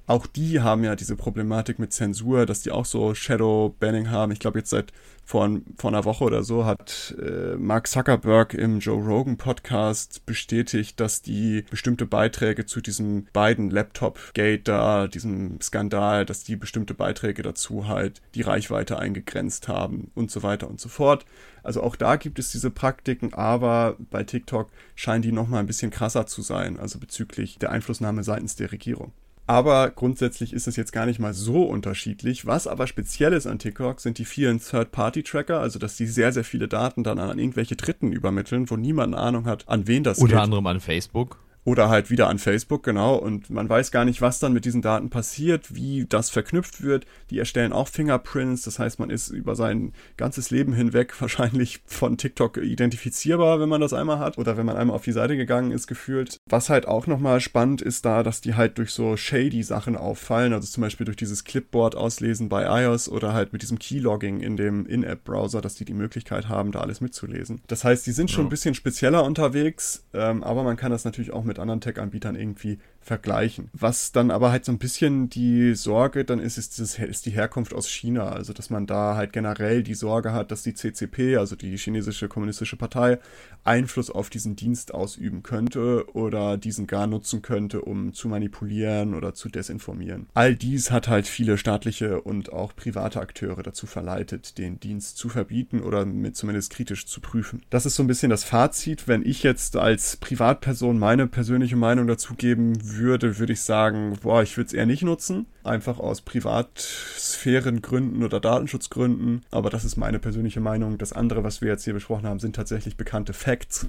Auch die haben ja diese Problematik mit Zensur, dass die auch so Shadow-Banning haben. Ich glaube, jetzt seit vor, vor einer Woche oder so hat äh, Mark Zuckerberg im Joe Rogan Podcast bestätigt, dass die bestimmte Beiträge zu diesem beiden Laptop-Gate da, diesem Skandal, dass die bestimmte Beiträge dazu halt die Reichweite eingegrenzt haben und so weiter und so fort. Also auch da gibt es diese Praktiken, aber bei TikTok scheinen die nochmal ein bisschen krasser zu sein, also bezüglich der Einflussnahme seitens der Regierung. Aber grundsätzlich ist es jetzt gar nicht mal so unterschiedlich. Was aber speziell ist an TikTok sind die vielen Third-Party-Tracker, also dass die sehr, sehr viele Daten dann an irgendwelche Dritten übermitteln, wo niemand eine Ahnung hat, an wen das Unter geht. anderem an Facebook. Oder halt wieder an Facebook, genau. Und man weiß gar nicht, was dann mit diesen Daten passiert, wie das verknüpft wird. Die erstellen auch Fingerprints. Das heißt, man ist über sein ganzes Leben hinweg <laughs> wahrscheinlich von TikTok identifizierbar, wenn man das einmal hat. Oder wenn man einmal auf die Seite gegangen ist, gefühlt. Was halt auch nochmal spannend ist da, dass die halt durch so shady Sachen auffallen. Also zum Beispiel durch dieses Clipboard auslesen bei iOS oder halt mit diesem Keylogging in dem In-App-Browser, dass die die Möglichkeit haben, da alles mitzulesen. Das heißt, die sind schon ja. ein bisschen spezieller unterwegs, ähm, aber man kann das natürlich auch mit anderen Tech-Anbietern irgendwie vergleichen. Was dann aber halt so ein bisschen die Sorge dann ist, ist, das, ist die Herkunft aus China. Also, dass man da halt generell die Sorge hat, dass die CCP, also die chinesische kommunistische Partei, Einfluss auf diesen Dienst ausüben könnte oder diesen gar nutzen könnte, um zu manipulieren oder zu desinformieren. All dies hat halt viele staatliche und auch private Akteure dazu verleitet, den Dienst zu verbieten oder mit zumindest kritisch zu prüfen. Das ist so ein bisschen das Fazit. Wenn ich jetzt als Privatperson meine persönliche Meinung dazu geben würde, würde, würde ich sagen, boah, ich würde es eher nicht nutzen. Einfach aus Privatsphärengründen oder Datenschutzgründen. Aber das ist meine persönliche Meinung. Das andere, was wir jetzt hier besprochen haben, sind tatsächlich bekannte Facts.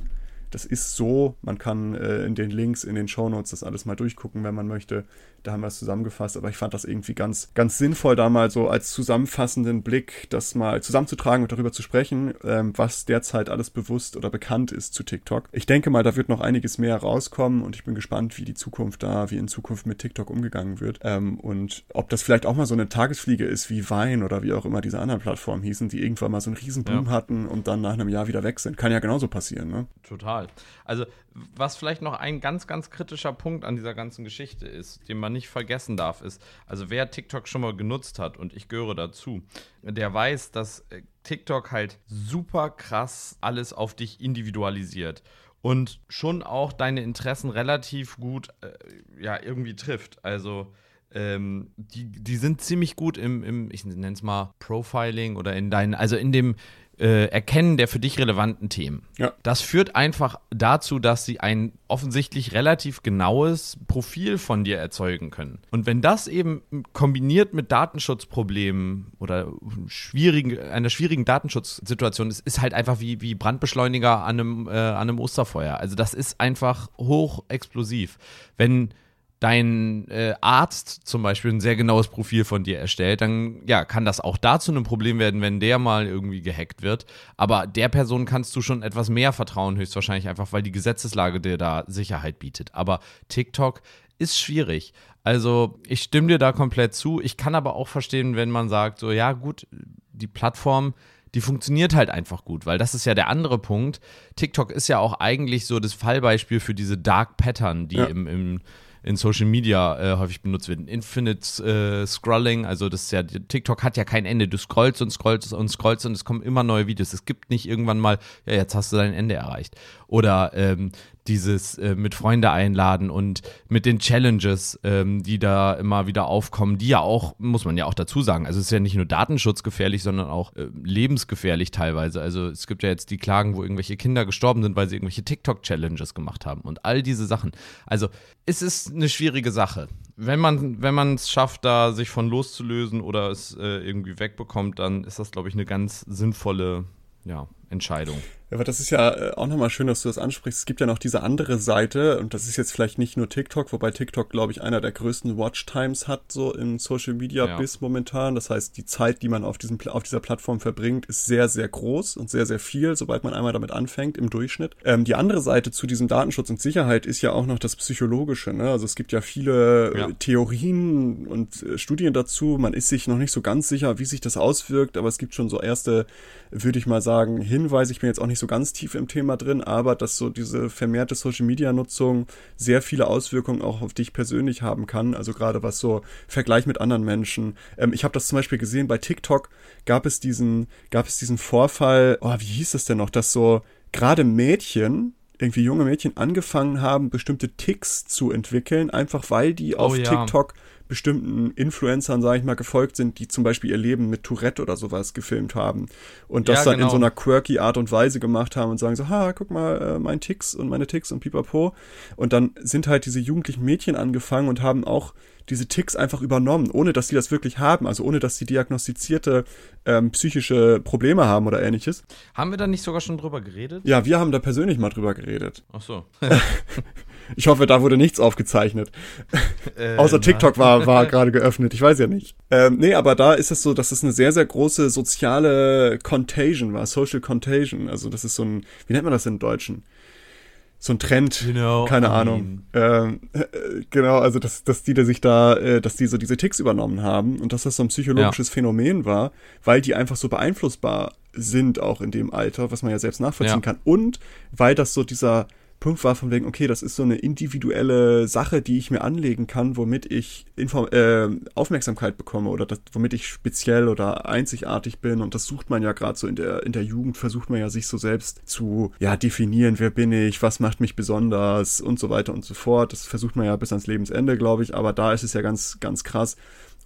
Das ist so. Man kann äh, in den Links, in den Shownotes das alles mal durchgucken, wenn man möchte. Da haben wir es zusammengefasst, aber ich fand das irgendwie ganz, ganz sinnvoll, da mal so als zusammenfassenden Blick das mal zusammenzutragen und darüber zu sprechen, ähm, was derzeit alles bewusst oder bekannt ist zu TikTok. Ich denke mal, da wird noch einiges mehr rauskommen und ich bin gespannt, wie die Zukunft da, wie in Zukunft mit TikTok umgegangen wird. Ähm, und ob das vielleicht auch mal so eine Tagesfliege ist wie Wein oder wie auch immer diese anderen Plattformen hießen, die irgendwann mal so einen Riesenboom ja. hatten und dann nach einem Jahr wieder weg sind. Kann ja genauso passieren, ne? Total total. Also, was vielleicht noch ein ganz, ganz kritischer Punkt an dieser ganzen Geschichte ist, den man nicht vergessen darf, ist, also wer TikTok schon mal genutzt hat, und ich gehöre dazu, der weiß, dass äh, TikTok halt super krass alles auf dich individualisiert und schon auch deine Interessen relativ gut äh, ja, irgendwie trifft. Also ähm, die, die sind ziemlich gut im, im ich nenne es mal Profiling oder in deinen, also in dem äh, Erkennen der für dich relevanten Themen. Ja. Das führt einfach dazu, dass sie ein offensichtlich relativ genaues Profil von dir erzeugen können. Und wenn das eben kombiniert mit Datenschutzproblemen oder schwierigen, einer schwierigen Datenschutzsituation ist, ist halt einfach wie, wie Brandbeschleuniger an einem, äh, an einem Osterfeuer. Also das ist einfach hochexplosiv. Wenn dein äh, Arzt zum Beispiel ein sehr genaues Profil von dir erstellt, dann ja, kann das auch dazu ein Problem werden, wenn der mal irgendwie gehackt wird. Aber der Person kannst du schon etwas mehr vertrauen, höchstwahrscheinlich einfach, weil die Gesetzeslage dir da Sicherheit bietet. Aber TikTok ist schwierig. Also ich stimme dir da komplett zu. Ich kann aber auch verstehen, wenn man sagt, so ja gut, die Plattform die funktioniert halt einfach gut, weil das ist ja der andere Punkt. TikTok ist ja auch eigentlich so das Fallbeispiel für diese Dark Pattern, die ja. im, im in Social Media äh, häufig benutzt wird. Infinite äh, Scrolling, also das ist ja, TikTok hat ja kein Ende. Du scrollst und scrollst und scrollst und es kommen immer neue Videos. Es gibt nicht irgendwann mal, ja, jetzt hast du dein Ende erreicht. Oder ähm, dieses äh, mit Freunde einladen und mit den Challenges, ähm, die da immer wieder aufkommen, die ja auch, muss man ja auch dazu sagen, also es ist ja nicht nur datenschutzgefährlich, sondern auch äh, lebensgefährlich teilweise. Also es gibt ja jetzt die Klagen, wo irgendwelche Kinder gestorben sind, weil sie irgendwelche TikTok-Challenges gemacht haben und all diese Sachen. Also es ist eine schwierige Sache. Wenn man wenn man es schafft, da sich von loszulösen oder es äh, irgendwie wegbekommt, dann ist das, glaube ich, eine ganz sinnvolle ja, Entscheidung. Ja, aber das ist ja äh, auch nochmal schön, dass du das ansprichst. Es gibt ja noch diese andere Seite, und das ist jetzt vielleicht nicht nur TikTok, wobei TikTok, glaube ich, einer der größten Watchtimes hat, so im Social Media ja. bis momentan. Das heißt, die Zeit, die man auf, diesem, auf dieser Plattform verbringt, ist sehr, sehr groß und sehr, sehr viel, sobald man einmal damit anfängt, im Durchschnitt. Ähm, die andere Seite zu diesem Datenschutz und Sicherheit ist ja auch noch das Psychologische. Ne? Also es gibt ja viele äh, ja. Theorien und äh, Studien dazu. Man ist sich noch nicht so ganz sicher, wie sich das auswirkt, aber es gibt schon so erste, würde ich mal sagen, Hinweise. Ich bin jetzt auch nicht nicht so ganz tief im Thema drin, aber dass so diese vermehrte Social Media Nutzung sehr viele Auswirkungen auch auf dich persönlich haben kann. Also gerade was so Vergleich mit anderen Menschen. Ähm, ich habe das zum Beispiel gesehen bei TikTok gab es diesen, gab es diesen Vorfall, oh, wie hieß das denn noch, dass so gerade Mädchen, irgendwie junge Mädchen angefangen haben, bestimmte Ticks zu entwickeln, einfach weil die oh, auf ja. TikTok bestimmten Influencern, sage ich mal, gefolgt sind, die zum Beispiel ihr Leben mit Tourette oder sowas gefilmt haben und das ja, dann genau. in so einer quirky Art und Weise gemacht haben und sagen so, ha, guck mal, äh, mein Ticks und meine Ticks und pipapo. Und dann sind halt diese jugendlichen Mädchen angefangen und haben auch diese Ticks einfach übernommen, ohne dass sie das wirklich haben, also ohne dass sie diagnostizierte ähm, psychische Probleme haben oder ähnliches. Haben wir da nicht sogar schon drüber geredet? Ja, wir haben da persönlich mal drüber geredet. Ach so. <laughs> Ich hoffe, da wurde nichts aufgezeichnet. Äh, Außer TikTok war, war <laughs> gerade geöffnet, ich weiß ja nicht. Ähm, nee, aber da ist es so, dass es eine sehr, sehr große soziale Contagion war, Social Contagion. Also das ist so ein, wie nennt man das im Deutschen? so ein Trend, you know, keine I Ahnung. Ähm, äh, <laughs> genau, also dass, dass die, die sich da, äh, dass die so diese Ticks übernommen haben und dass das so ein psychologisches ja. Phänomen war, weil die einfach so beeinflussbar sind auch in dem Alter, was man ja selbst nachvollziehen ja. kann und weil das so dieser Punkt war von wegen, okay, das ist so eine individuelle Sache, die ich mir anlegen kann, womit ich Inform äh, Aufmerksamkeit bekomme oder das, womit ich speziell oder einzigartig bin. Und das sucht man ja gerade so in der, in der Jugend, versucht man ja sich so selbst zu ja, definieren, wer bin ich, was macht mich besonders und so weiter und so fort. Das versucht man ja bis ans Lebensende, glaube ich. Aber da ist es ja ganz, ganz krass,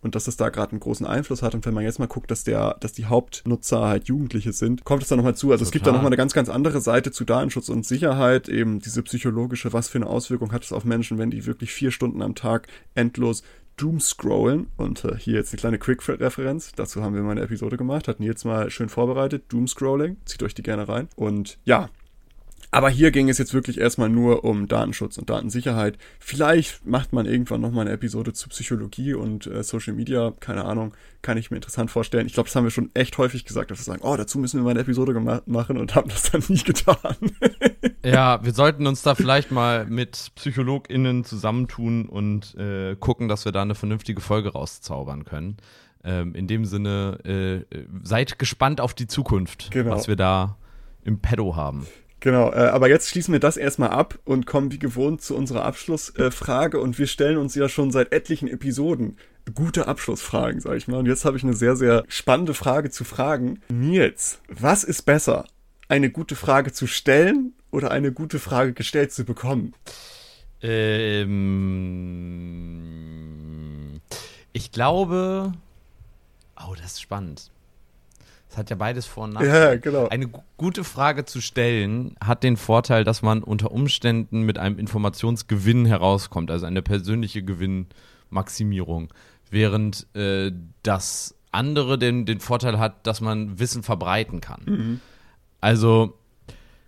und dass das da gerade einen großen Einfluss hat. Und wenn man jetzt mal guckt, dass der, dass die Hauptnutzer halt Jugendliche sind, kommt es da nochmal zu. Also Total. es gibt da nochmal eine ganz, ganz andere Seite zu Datenschutz und Sicherheit, eben diese psychologische, was für eine Auswirkung hat es auf Menschen, wenn die wirklich vier Stunden am Tag endlos Doomscrollen. Und äh, hier jetzt eine kleine Quick-Referenz. Dazu haben wir mal eine Episode gemacht. Hatten jetzt mal schön vorbereitet. Doomscrolling. Zieht euch die gerne rein. Und ja, aber hier ging es jetzt wirklich erstmal nur um Datenschutz und Datensicherheit. Vielleicht macht man irgendwann nochmal eine Episode zu Psychologie und äh, Social Media. Keine Ahnung, kann ich mir interessant vorstellen. Ich glaube, das haben wir schon echt häufig gesagt, dass wir sagen, oh, dazu müssen wir mal eine Episode machen und haben das <laughs> dann nie getan. <laughs> ja, wir sollten uns da vielleicht mal mit PsychologInnen zusammentun und äh, gucken, dass wir da eine vernünftige Folge rauszaubern können. Ähm, in dem Sinne, äh, seid gespannt auf die Zukunft, genau. was wir da im Pedo haben. Genau, äh, aber jetzt schließen wir das erstmal ab und kommen wie gewohnt zu unserer Abschlussfrage. Äh, und wir stellen uns ja schon seit etlichen Episoden gute Abschlussfragen, sag ich mal. Und jetzt habe ich eine sehr, sehr spannende Frage zu fragen. Nils, was ist besser? Eine gute Frage zu stellen oder eine gute Frage gestellt zu bekommen? Ähm, ich glaube. Oh, das ist spannend. Es hat ja beides Vor- und Nachteile. Ja, genau. Eine gute Frage zu stellen hat den Vorteil, dass man unter Umständen mit einem Informationsgewinn herauskommt, also eine persönliche Gewinnmaximierung, während äh, das andere den, den Vorteil hat, dass man Wissen verbreiten kann. Mhm. Also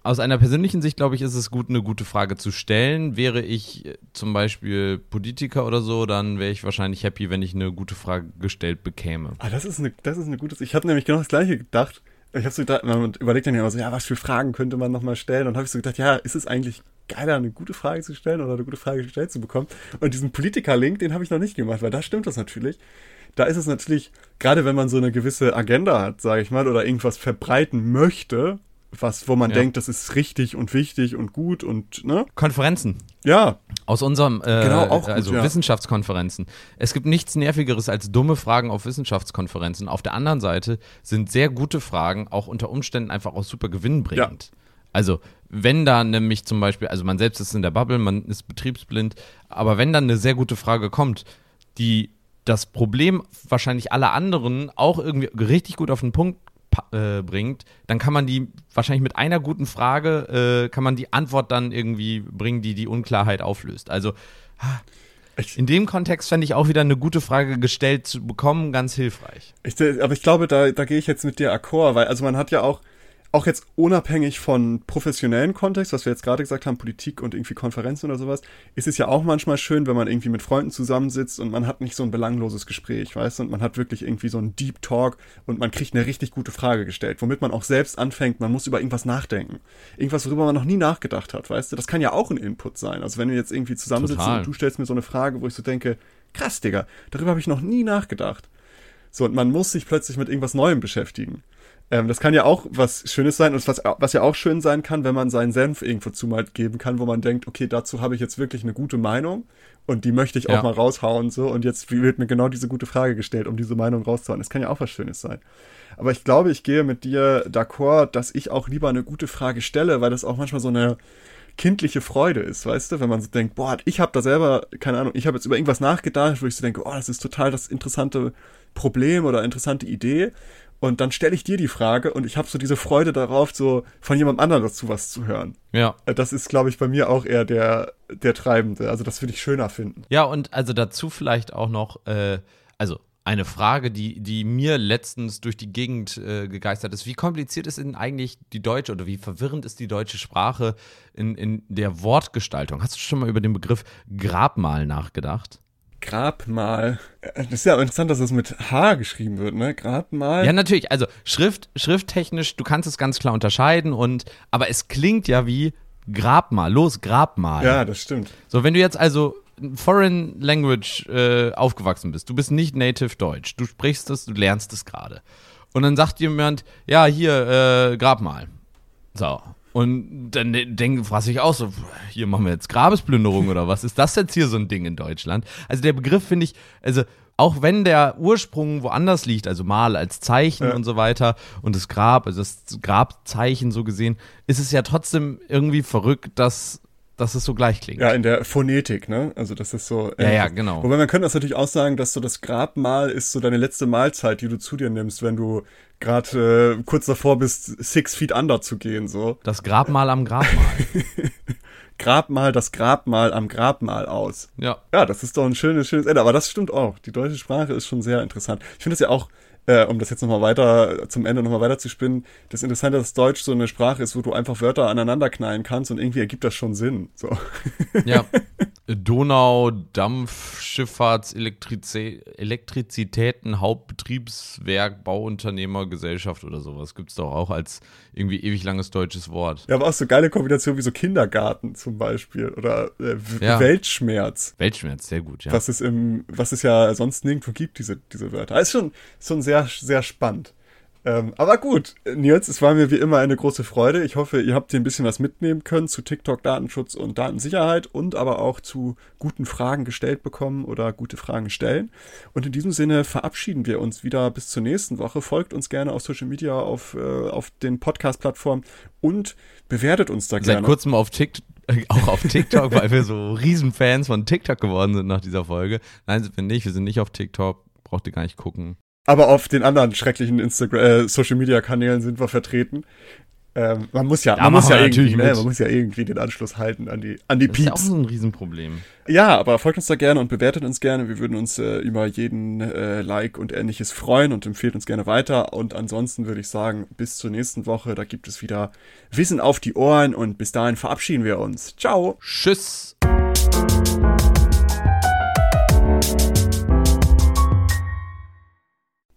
aus einer persönlichen Sicht, glaube ich, ist es gut, eine gute Frage zu stellen. Wäre ich äh, zum Beispiel Politiker oder so, dann wäre ich wahrscheinlich happy, wenn ich eine gute Frage gestellt bekäme. Ah, das ist eine, das ist eine gute. Ich habe nämlich genau das Gleiche gedacht. Ich habe so gedacht, man überlegt dann ja immer so, ja, was für Fragen könnte man nochmal stellen? Und habe ich so gedacht, ja, ist es eigentlich geiler, eine gute Frage zu stellen oder eine gute Frage gestellt zu bekommen? Und diesen Politiker-Link, den habe ich noch nicht gemacht, weil da stimmt das natürlich. Da ist es natürlich, gerade wenn man so eine gewisse Agenda hat, sage ich mal, oder irgendwas verbreiten möchte, was, wo man Ja. denkt, das ist richtig und wichtig und gut und, ne? Konferenzen. Ja, Aus unserem, äh, Genau, auch gut, also ja. Wissenschaftskonferenzen. Es gibt nichts Nervigeres als dumme Fragen auf Wissenschaftskonferenzen. Auf der anderen Seite sind sehr gute Fragen auch unter Umständen einfach auch super gewinnbringend. Also, wenn da nämlich zum Beispiel, also man selbst ist in der Bubble, man ist betriebsblind, aber wenn dann eine sehr gute Frage kommt, die das Problem wahrscheinlich aller anderen auch irgendwie richtig gut auf den Punkt äh, bringt, dann kann man die wahrscheinlich mit einer guten Frage, äh, kann man die Antwort dann irgendwie bringen, die die Unklarheit auflöst. Also in dem Kontext fände ich auch wieder eine gute Frage gestellt zu bekommen, ganz hilfreich. Ich, aber ich glaube, da, da gehe ich jetzt mit dir akkord, weil also man hat ja auch, auch jetzt unabhängig von professionellen Kontext, was wir jetzt gerade gesagt haben, Politik und irgendwie Konferenzen oder sowas, ist es ja auch manchmal schön, wenn man irgendwie mit Freunden zusammensitzt und man hat nicht so ein belangloses Gespräch, weißt du, und man hat wirklich irgendwie so einen Deep Talk und man kriegt eine richtig gute Frage gestellt, womit man auch selbst anfängt, man muss über irgendwas nachdenken. Irgendwas, worüber man noch nie nachgedacht hat, weißt du, das kann ja auch ein Input sein. Also wenn wir jetzt irgendwie zusammensitzen Total. und du stellst mir so eine Frage, wo ich so denke, krass, Digga, darüber habe ich noch nie nachgedacht. So, und man muss sich plötzlich mit irgendwas Neuem beschäftigen. Ähm, das kann ja auch was Schönes sein und was, was ja auch schön sein kann, wenn man seinen Senf irgendwo zu mal geben kann, wo man denkt, okay, dazu habe ich jetzt wirklich eine gute Meinung und die möchte ich auch Ja. mal raushauen so und jetzt wird mir genau diese gute Frage gestellt, um diese Meinung rauszuhauen. Das kann ja auch was Schönes sein. Aber ich glaube, ich gehe mit dir d'accord, dass ich auch lieber eine gute Frage stelle, weil das auch manchmal so eine kindliche Freude ist, weißt du, wenn man so denkt, boah, ich habe da selber, keine Ahnung, ich habe jetzt über irgendwas nachgedacht, wo ich so denke, oh, das ist total das interessante Problem oder interessante Idee. Und dann stelle ich dir die Frage und ich habe so diese Freude darauf, so von jemand anderem dazu was zu hören. Ja. Äh, Das ist, glaube ich, bei mir auch eher der, der Treibende. Also das würde ich schöner finden. Ja, und also dazu vielleicht auch noch, äh, also eine Frage, die, die mir letztens durch die Gegend äh, gegeistert ist. Wie kompliziert ist denn eigentlich die deutsche oder wie verwirrend ist die deutsche Sprache in, in der Wortgestaltung? Hast du schon mal über den Begriff Grabmal nachgedacht? Grabmal. Äh, Das ist ja interessant, dass es mit H geschrieben wird, ne? Grabmal. Ja, natürlich. Also Schrift, schrifttechnisch, du kannst es ganz klar unterscheiden und aber es klingt ja wie Grabmal. Los, Grabmal. ja, das stimmt. So, wenn du jetzt also in Foreign Language äh, aufgewachsen bist, du bist nicht native Deutsch, du sprichst es, du lernst es gerade. Und dann sagt jemand, ja, hier, äh, Grabmal. So. Und dann denk, frage ich auch so, hier machen wir jetzt Grabesplünderung oder was? Ist das jetzt hier so ein Ding in Deutschland? Also der Begriff finde ich, also auch wenn der Ursprung woanders liegt, also Mal als Zeichen Ja. und so weiter und das Grab, also das Grabzeichen so gesehen, ist es ja trotzdem irgendwie verrückt, dass, dass es so gleich klingt. Ja, in der Phonetik, ne? Also das ist so. Ja, ja, genau. Wobei man könnte das natürlich auch sagen, dass so das Grabmal ist so deine letzte Mahlzeit, die du zu dir nimmst, wenn du gerade äh, kurz davor bist, six feet under zu gehen, so. Das Grabmal am Grabmal. <laughs> Grabmal das Grabmal am Grabmal aus. ja. Ja, das ist doch ein schönes, schönes Ende. Aber das stimmt auch. Die deutsche Sprache ist schon sehr interessant. Ich finde es ja auch, äh, um das jetzt nochmal weiter, zum Ende nochmal weiter zu spinnen, das Interessante, dass Deutsch so eine Sprache ist, wo du einfach Wörter aneinander knallen kannst und irgendwie ergibt das schon Sinn. So. <laughs> Ja. Donau, Dampfschifffahrts, Elektrizi Elektrizitäten, Hauptbetriebswerk, Bauunternehmer, Gesellschaft oder sowas. Gibt es doch auch als irgendwie ewig langes deutsches Wort. Ja, aber auch so geile Kombinationen wie so Kindergarten zum Beispiel oder äh, Ja. Weltschmerz. Weltschmerz, sehr gut, ja. Was es im, was es ja sonst nirgendwo gibt, diese, diese Wörter. Also ist schon, schon sehr, sehr spannend. Ähm, aber gut, Nils, es war mir wie immer eine große Freude. Ich hoffe, ihr habt hier ein bisschen was mitnehmen können zu TikTok, Datenschutz und Datensicherheit und aber auch zu guten Fragen gestellt bekommen oder gute Fragen stellen. Und in diesem Sinne verabschieden wir uns wieder bis zur nächsten Woche. Folgt uns gerne auf Social Media, auf, äh, auf den Podcast-Plattformen und bewertet uns da gerne. Seit kurzem auf TikTok auch auf TikTok, weil wir so Riesenfans von TikTok geworden sind nach dieser Folge. Nein, sind wir nicht. Wir sind nicht auf TikTok. Braucht ihr gar nicht gucken. Aber auf den anderen schrecklichen Instagram, äh, Social Media Kanälen sind wir vertreten. Ähm, man muss ja, Ja, man muss ja irgendwie, natürlich ne, man muss ja irgendwie den Anschluss halten an die, an die Das ist ja auch so ein Riesenproblem. Ja, aber folgt uns da gerne und bewertet uns gerne. Wir würden uns äh, über jeden äh, Like und ähnliches freuen und empfehlt uns gerne weiter. Und ansonsten würde ich sagen, bis zur nächsten Woche. Da gibt es wieder Wissen auf die Ohren und bis dahin verabschieden wir uns. Ciao! Tschüss.